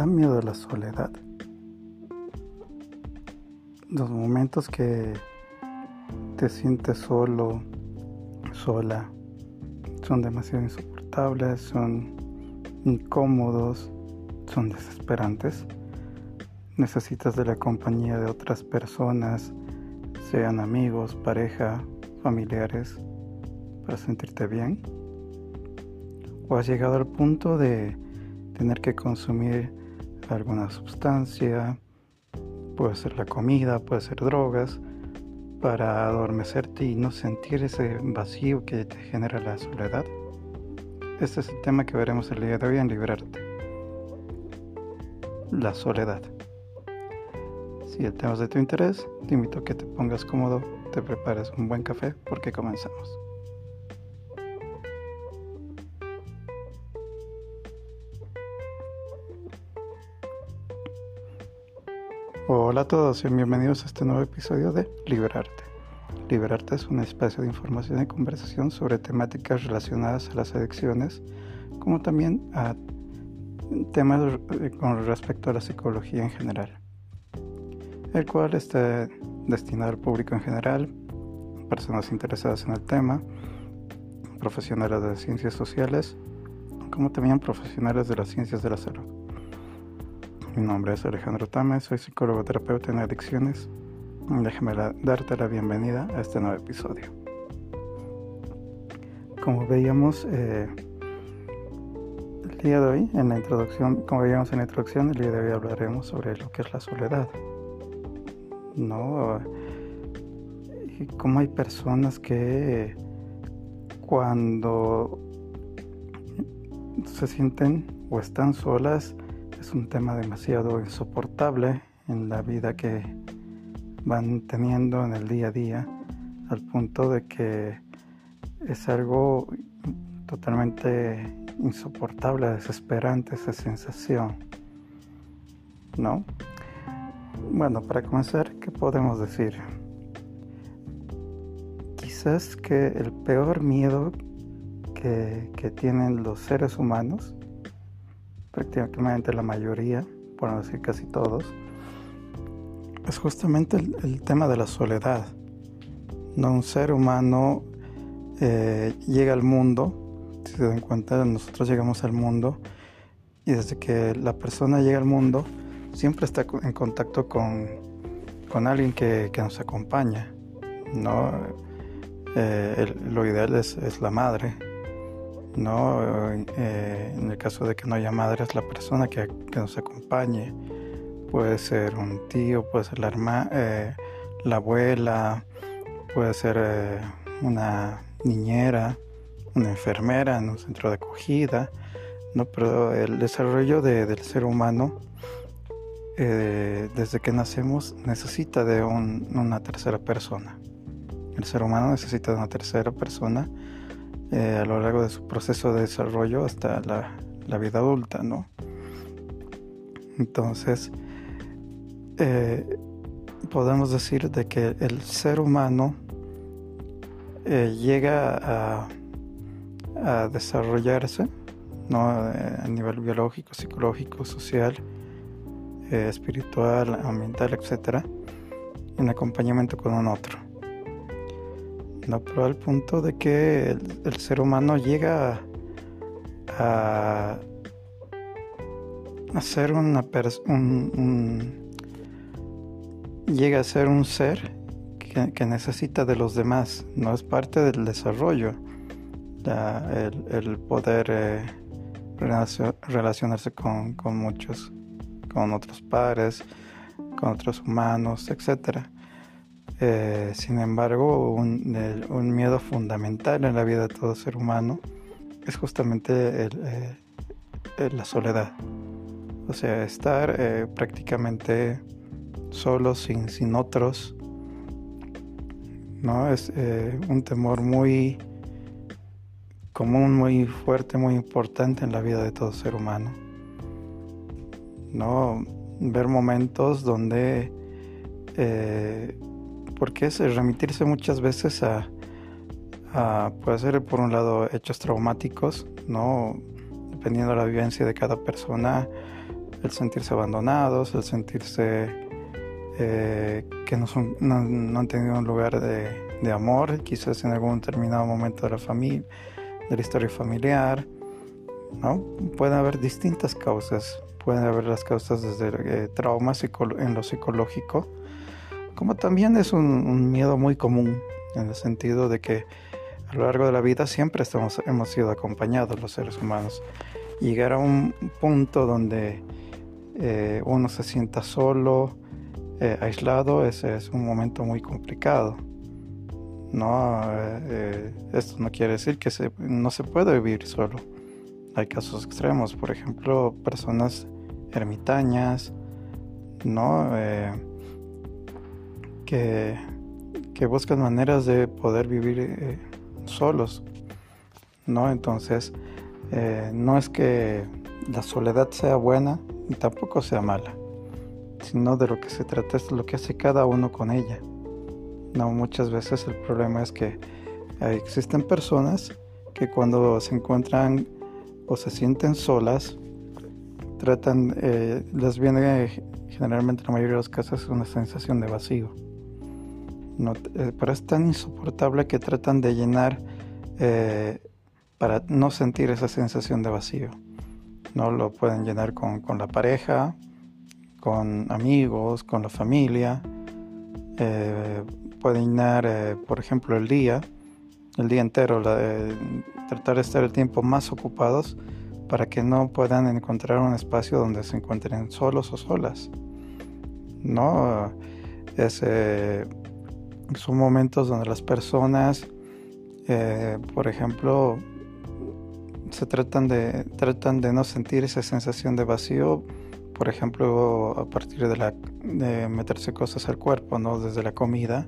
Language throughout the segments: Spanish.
da miedo la soledad? Los momentos que te sientes solo, sola, son demasiado insoportables, son incómodos, son desesperantes. Necesitas de la compañía de otras personas, sean amigos, pareja, familiares, para sentirte bien. O has llegado al punto de tener que consumir alguna sustancia, puede ser la comida, puede ser drogas, para adormecerte y no sentir ese vacío que te genera la soledad. Este es el tema que veremos el día de hoy en Liberarte. La soledad. Si el tema es de tu interés, te invito a que te pongas cómodo, te prepares un buen café porque comenzamos. Hola a todos y bienvenidos a este nuevo episodio de Liberarte. Liberarte es un espacio de información y conversación sobre temáticas relacionadas a las adicciones, como también a temas con respecto a la psicología en general, el cual está destinado al público en general, personas interesadas en el tema, profesionales de ciencias sociales, como también profesionales de las ciencias de la salud. Mi nombre es Alejandro Tame, soy psicólogo terapeuta en adicciones Déjame darte la bienvenida a este nuevo episodio. Como veíamos eh, el día de hoy, en la introducción, como veíamos en la introducción, el día de hoy hablaremos sobre lo que es la soledad. ¿No? Y cómo hay personas que cuando se sienten o están solas es un tema demasiado insoportable en la vida que van teniendo en el día a día al punto de que es algo totalmente insoportable, desesperante esa sensación, ¿no? Bueno, para comenzar, ¿qué podemos decir? Quizás que el peor miedo que, que tienen los seres humanos, prácticamente la mayoría, por no decir casi todos, es justamente el, tema de la soledad. No un ser humano eh, llega al mundo, si se dan cuenta, nosotros llegamos al mundo y desde que la persona llega al mundo siempre está en contacto con, alguien que, nos acompaña. ¿no? Eh, lo ideal es, la madre. ¿No? Eh, en el caso de que no haya madre es la persona que, que nos acompañe puede ser un tío, puede ser la eh, la abuela, puede ser eh, una niñera, una enfermera en un centro de acogida, ¿no? Pero el desarrollo del ser humano desde que nacemos necesita de una tercera persona. El ser humano necesita de una tercera persona a lo largo de su proceso de desarrollo hasta la, la vida adulta, ¿no? Entonces, eh, podemos decir de que el ser humano eh, llega a, desarrollarse ¿no? Eh, a nivel biológico, psicológico, social, espiritual, ambiental, etc. en acompañamiento con un otro. Pero al punto de que el, ser humano llega a, a ser una un, llega a ser un ser que, necesita de los demás, no es parte del desarrollo, el, poder eh, relacionarse con, muchos, con otros pares, con otros humanos, etc. Eh, sin embargo, un, miedo fundamental en la vida de todo ser humano es justamente eh, la soledad. O sea, estar prácticamente solo, sin, sin otros. ¿no? Es eh, un temor muy común, muy fuerte, muy importante en la vida de todo ser humano. ¿no? Ver momentos donde, eh, porque es remitirse muchas veces a, a, puede ser por un lado hechos traumáticos, ¿no? dependiendo de la vivencia de cada persona, el sentirse abandonados, el sentirse eh, que no, son, no, han tenido un lugar de, de, amor, quizás en algún determinado momento de la familia, de la historia familiar, ¿no? Pueden haber distintas causas, pueden haber las causas desde eh, traumas en lo psicológico, como también es un, miedo muy común en el sentido de que a lo largo de la vida siempre estamos, hemos sido acompañados los seres humanos. Llegar a un punto donde eh, uno se sienta solo, eh, aislado, ese es un momento muy complicado. No, eh, esto no quiere decir que no se puede vivir solo. Hay casos extremos, por ejemplo, personas ermitañas, ¿no? Que, que buscan maneras de poder vivir solos, ¿no? Entonces, eh, no es que la soledad sea buena y tampoco sea mala, sino de lo que se trata es lo que hace cada uno con ella. No, muchas veces el problema es que existen personas que cuando se encuentran o se sienten solas, tratan, eh, les viene generalmente en la mayoría de los casos una sensación de vacío. No, eh, pero es tan insoportable que tratan de llenar eh, para no sentir esa sensación de vacío. No lo pueden llenar con, la pareja, con amigos, con la familia. Eh, pueden llenar, por ejemplo, el día, el día entero, tratar de estar el tiempo más ocupados para que no puedan encontrar un espacio donde se encuentren solos o solas. No es son momentos donde las personas, eh, por ejemplo, se tratan de, tratan de no sentir esa sensación de vacío, por ejemplo, a partir de, la, de meterse cosas al cuerpo, ¿no? desde la comida,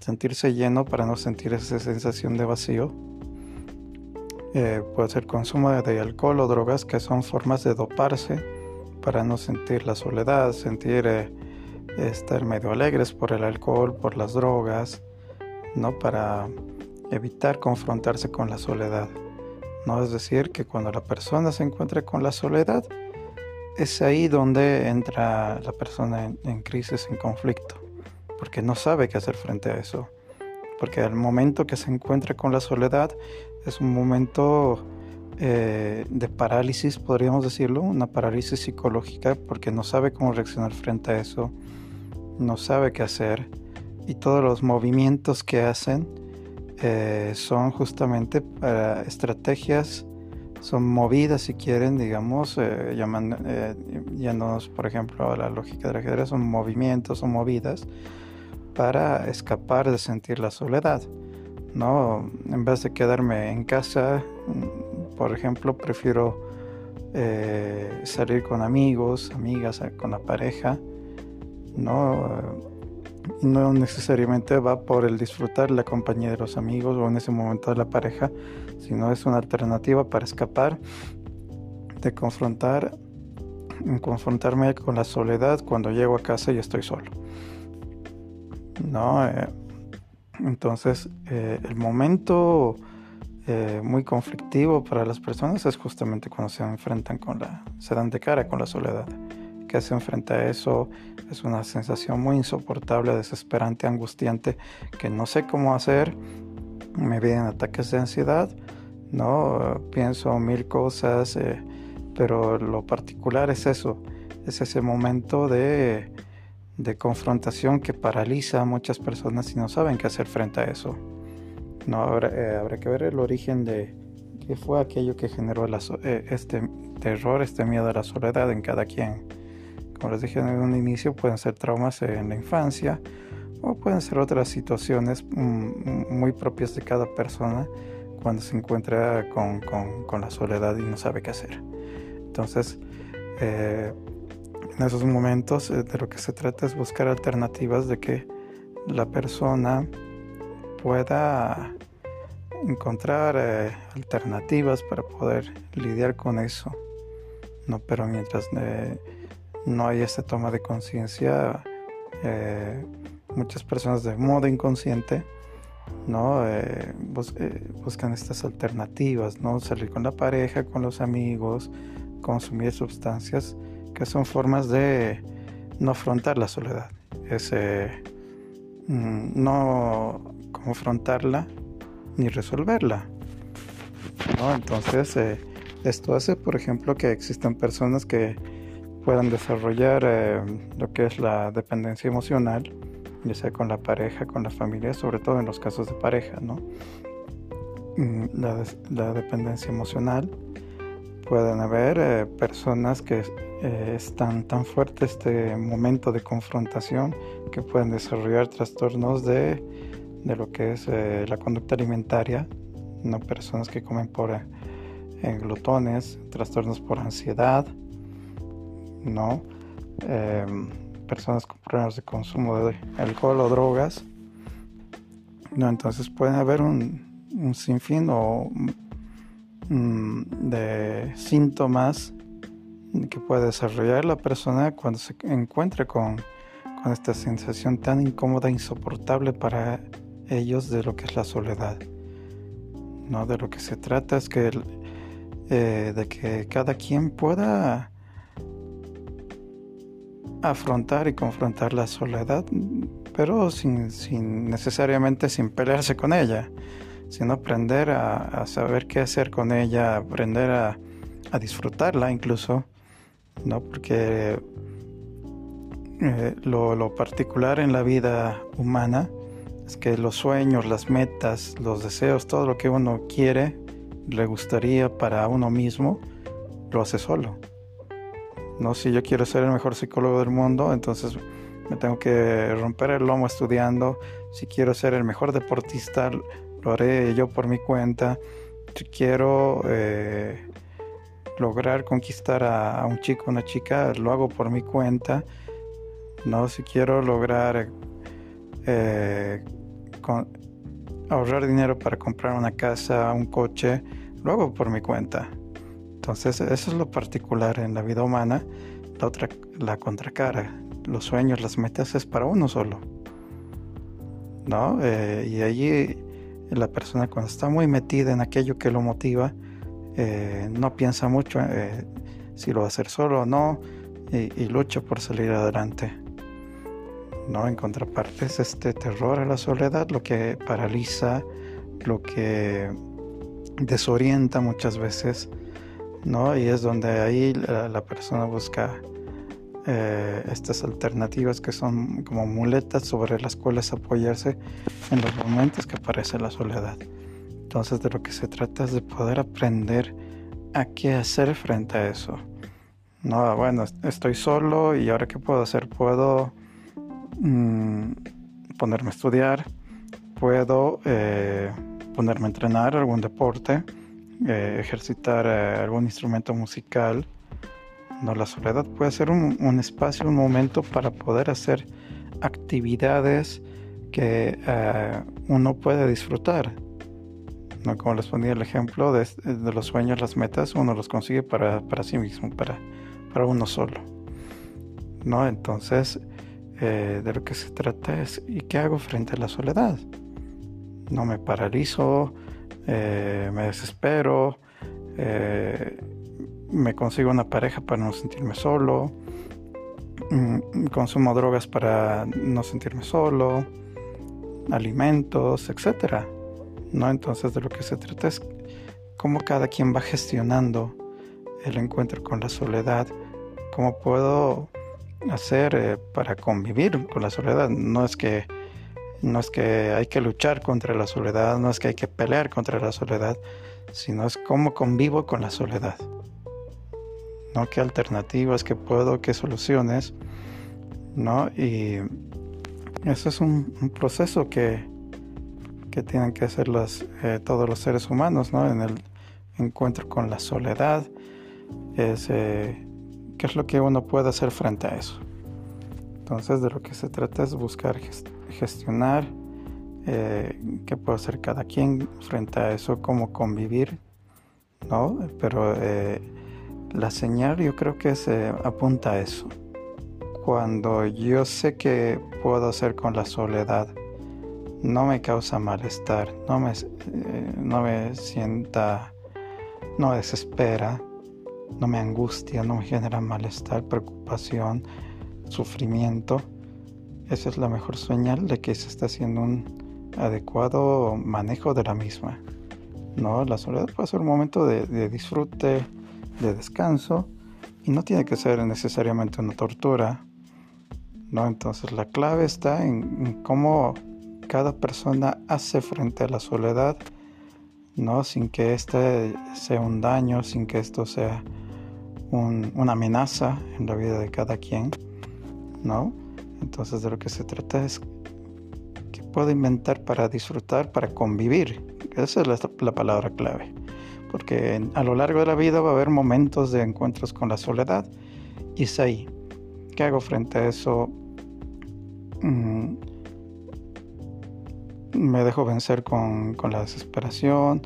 sentirse lleno para no sentir esa sensación de vacío. Eh, puede ser consumo de alcohol o drogas que son formas de doparse para no sentir la soledad, sentir eh, estar medio alegres por el alcohol, por las drogas, ¿no? Para evitar confrontarse con la soledad. ¿no? Es decir, que cuando la persona se encuentra con la soledad, es ahí donde entra la persona en, crisis, en conflicto, porque no sabe qué hacer frente a eso. Porque al momento que se encuentra con la soledad es un momento eh, de parálisis, podríamos decirlo, una parálisis psicológica, porque no sabe cómo reaccionar frente a eso no sabe qué hacer y todos los movimientos que hacen eh, son justamente para estrategias, son movidas si quieren, digamos, eh, llaman, eh, por ejemplo a la lógica del ajedrez, son movimientos, son movidas para escapar de sentir la soledad. ¿no? En vez de quedarme en casa, por ejemplo, prefiero eh, salir con amigos, amigas, con la pareja ¿no? no necesariamente va por el disfrutar la compañía de los amigos o en ese momento de la pareja, sino es una alternativa para escapar de confrontar, confrontarme con la soledad cuando llego a casa y estoy solo. ¿No? Eh, entonces, eh, el momento eh, muy conflictivo para las personas es justamente cuando se enfrentan con la, se dan de cara con la soledad que se enfrenta a eso es una sensación muy insoportable, desesperante, angustiante, que no sé cómo hacer. Me vienen ataques de ansiedad, ¿no? Pienso mil cosas, eh, pero lo particular es eso, es ese momento de, de confrontación que paraliza a muchas personas y no saben qué hacer frente a eso. No, habrá, eh, habrá que ver el origen de qué fue aquello que generó eh, este terror, este miedo a la soledad en cada quien. Como les dije en un inicio, pueden ser traumas en la infancia o pueden ser otras situaciones mm, muy propias de cada persona cuando se encuentra con, la soledad y no sabe qué hacer. Entonces, eh, en esos momentos eh, de lo que se trata es buscar alternativas de que la persona pueda encontrar eh, alternativas para poder lidiar con eso. No, pero mientras no hay esta toma de conciencia. Eh, muchas personas de modo inconsciente ¿no? Eh, eh, buscan estas alternativas, ¿no? salir con la pareja, con los amigos, consumir sustancias que son formas de no afrontar la soledad. Mm, no confrontarla ni resolverla. Entonces, esto hace, por ejemplo, que existan personas que puedan desarrollar eh, lo que es la dependencia emocional, ya sea con la pareja, con la familia, sobre todo en los casos de pareja, ¿no? Mm, la, dependencia emocional. Pueden haber eh, personas que están tan fuerte este momento de confrontación que pueden desarrollar trastornos de, de lo que es la conducta alimentaria, no personas que comen por eh, glutones, trastornos por ansiedad, no em, personas con problemas de consumo de alcohol o drogas. No, entonces puede haber un, sinfín o, mm, de síntomas que puede desarrollar la persona cuando se encuentre con, con esta sensación tan incómoda, insoportable para ellos de lo que es la soledad. ¿no? De lo que se trata es que, eh, de que cada quien pueda afrontar y confrontar la soledad, pero sin, necesariamente sin pelearse con ella, sino aprender a, saber qué hacer con ella, aprender a, disfrutarla incluso, ¿no? Porque eh, lo particular en la vida humana es que los sueños, las metas, los deseos, todo lo que uno quiere, le gustaría para uno mismo, lo hace solo. No, si yo quiero ser el mejor psicólogo del mundo, entonces me tengo que romper el lomo estudiando. Si quiero ser el mejor deportista, lo haré yo por mi cuenta. Si quiero eh, lograr conquistar a, un chico, una chica, lo hago por mi cuenta. No, si quiero lograr eh, ahorrar dinero para comprar una casa, un coche, lo hago por mi cuenta. Entonces, eso es lo particular en la vida humana. La otra, la contracara, los sueños, las metas es para uno solo. ¿No? Eh, y allí la persona cuando está muy metida en aquello que lo motiva, eh, no piensa mucho eh, si lo va a hacer solo o no y lucha por salir adelante. ¿no? En contraparte es este terror a la soledad lo que paraliza, lo que desorienta muchas veces, ¿no? Y es donde ahí la, persona busca eh, estas alternativas que son como muletas sobre las cuales apoyarse en los momentos que aparece la soledad. Entonces de lo que se trata es de poder aprender a qué hacer frente a eso. No, bueno, estoy solo y ahora qué puedo hacer? Puedo Mm, ponerme a estudiar, puedo eh, ponerme a entrenar algún deporte, eh, ejercitar eh, algún instrumento musical. No, la soledad puede ser un, espacio, un momento para poder hacer actividades que uno puede disfrutar. ¿no? Como les ponía el ejemplo de, los sueños, las metas, uno los consigue para, para sí mismo, para, para uno solo. ¿no? Entonces, eh, de lo que se trata es ¿y qué hago frente a la soledad? No me paralizo, eh, me desespero, eh, me consigo una pareja para no sentirme solo, mm, consumo drogas para no sentirme solo, alimentos, etc. ¿no? Entonces de lo que se trata es cómo cada quien va gestionando el encuentro con la soledad, cómo puedo hacer eh, para convivir con la soledad. No es que no es que hay que luchar contra la soledad, no es que hay que pelear contra la soledad, sino es cómo convivo con la soledad. ¿No? ¿Qué alternativas, qué puedo, qué soluciones? ¿No? Y eso es un, proceso que, que, tienen que hacer eh, todos los seres humanos, ¿no? En el encuentro con la soledad. Es, eh, ¿Qué es lo que uno puede hacer frente a eso? Entonces de lo que se trata es buscar gestionar eh, qué puede hacer cada quien frente a eso, cómo convivir, ¿no? Pero eh, la señal yo creo que se apunta a eso. Cuando yo sé que puedo hacer con la soledad, no me causa malestar, no me, eh, no me sienta, no desespera, no me angustia, no me genera malestar, preocupación, sufrimiento, esa es la mejor señal de que se está haciendo un adecuado manejo de la misma. ¿no? La soledad puede ser un momento de, disfrute, de descanso, y no tiene que ser necesariamente una tortura. ¿no? Entonces la clave está en, cómo cada persona hace frente a la soledad, ¿no? sin que este sea un daño, sin que esto sea una amenaza en la vida de cada quien. ¿no? Entonces de lo que se trata es que puedo inventar para disfrutar, para convivir. Esa es la, palabra clave. Porque a lo largo de la vida va a haber momentos de encuentros con la soledad y es ahí. ¿Qué hago frente a eso? Mm, me dejo vencer con, la desesperación.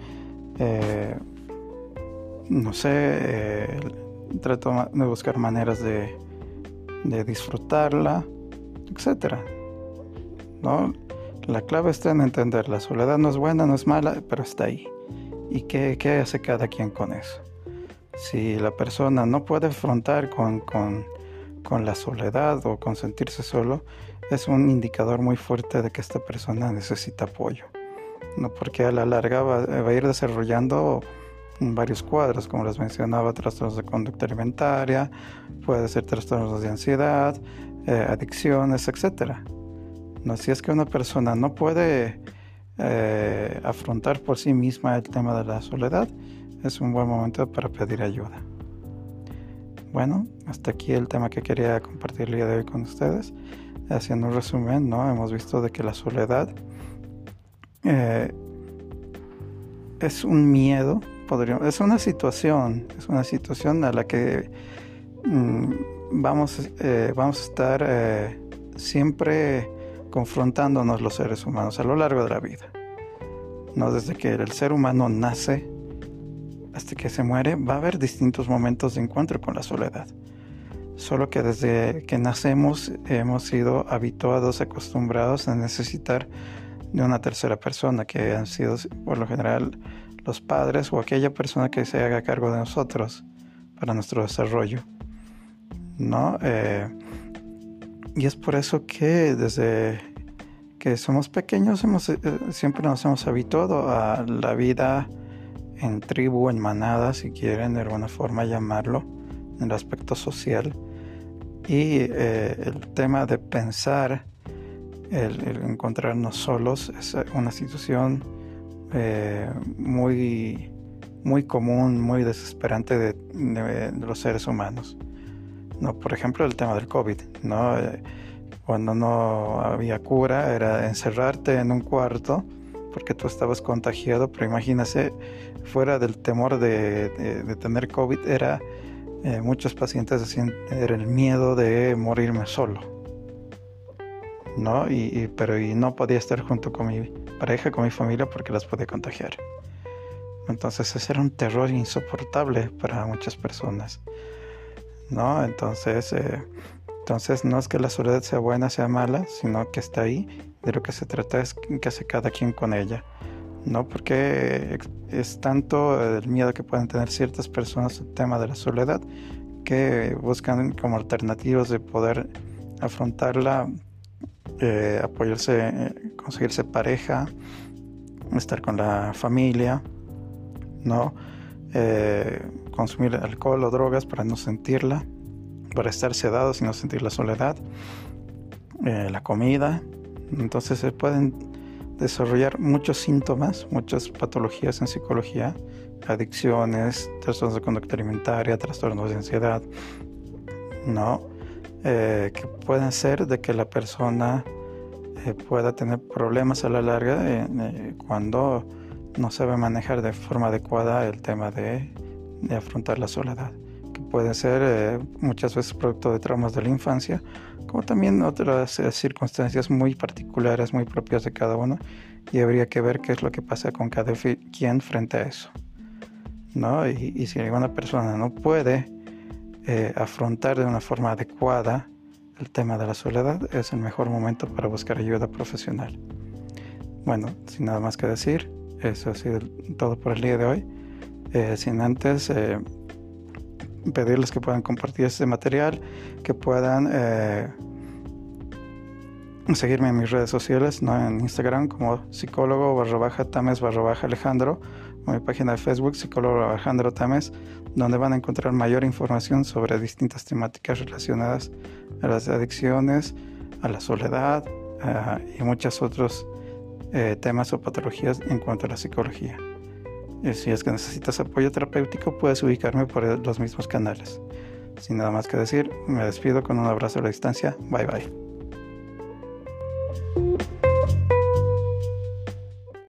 Eh, no sé, eh, trato de buscar maneras de, de disfrutarla etcétera. ¿no? La clave está en entender, la soledad no es buena, no es mala, pero está ahí. ¿Y qué, qué hace cada quien con eso? Si la persona no puede afrontar con, con, con, la soledad o con sentirse solo, es un indicador muy fuerte de que esta persona necesita apoyo. ¿no? Porque a la larga va, va a ir desarrollando varios cuadros, como les mencionaba, trastornos de conducta alimentaria, puede ser trastornos de ansiedad, eh, adicciones, etcétera. ¿No? Si es que una persona no puede eh, afrontar por sí misma el tema de la soledad, es un buen momento para pedir ayuda. Bueno, hasta aquí el tema que quería compartir el día de hoy con ustedes. Haciendo un resumen, ¿no? Hemos visto de que la soledad eh, es un miedo, podríamos, es una situación, es una situación a la que mm, vamos, eh, vamos a estar eh, siempre confrontándonos los seres humanos a lo largo de la vida. ¿no? Desde que el ser humano nace hasta que se muere, va a haber distintos momentos de encuentro con la soledad. Solo que desde que nacemos hemos sido habituados, acostumbrados a necesitar de una tercera persona, que han sido por lo general los padres o aquella persona que se haga cargo de nosotros para nuestro desarrollo. ¿No? Eh, y es por eso que desde que somos pequeños hemos, eh, siempre nos hemos habituado a la vida en tribu, en manada, si quieren de alguna forma llamarlo, en el aspecto social. Y eh, el tema de pensar, el, encontrarnos solos, es una situación muy, muy común, muy desesperante de los seres humanos. ¿No? Por ejemplo, el tema del COVID, ¿no? Eh, cuando no había cura era encerrarte en un cuarto porque tú estabas contagiado, pero imagínese, fuera del temor de, tener COVID, era eh, muchos pacientes decían, era el miedo de morirme solo, ¿no? Y, pero y no podía estar junto con mi pareja, con mi familia, porque las podía contagiar. Entonces ese era un terror insoportable para muchas personas. ¿No? Entonces, eh, entonces no es que la soledad sea buena, sea mala, sino que está ahí. De lo que se trata es que hace cada quien con ella, ¿no? Porque es tanto el miedo que pueden tener ciertas personas al tema de la soledad que buscan como alternativas de poder afrontarla, eh, apoyarse, eh, conseguirse pareja, estar con la familia, ¿no? Consumir alcohol o drogas para no sentirla, para estar sedados y no sentir la soledad, eh, la comida. Entonces se pueden desarrollar muchos síntomas, muchas patologías en psicología, adicciones, trastornos de conducta alimentaria, trastornos de ansiedad, ¿no? Eh, que pueden ser de que la persona eh, pueda tener problemas a la larga cuando no sabe manejar de forma adecuada el tema de de afrontar la soledad, que puede ser eh, muchas veces producto de traumas de la infancia, como también otras eh, circunstancias muy particulares, muy propias de cada uno, y habría que ver qué es lo que pasa con cada quien frente a eso. ¿no? Y, si alguna persona no puede eh, afrontar de una forma adecuada el tema de la soledad, es el mejor momento para buscar ayuda profesional. Bueno, sin nada más que decir, eso ha sido todo por el día de hoy. Eh, sin antes eh, pedirles que puedan compartir este material, que puedan eh, seguirme en mis redes sociales, ¿no? en Instagram como psicólogo barra baja tames barra baja alejandro, o mi página de Facebook psicólogo Alejandro Tames, donde van a encontrar mayor información sobre distintas temáticas relacionadas a las adicciones, a la soledad eh, y muchos otros temas o patologías en cuanto a la psicología. Y si es que necesitas apoyo terapéutico, puedes ubicarme por los mismos canales. Sin nada más que decir, me despido con un abrazo a la distancia. Bye bye.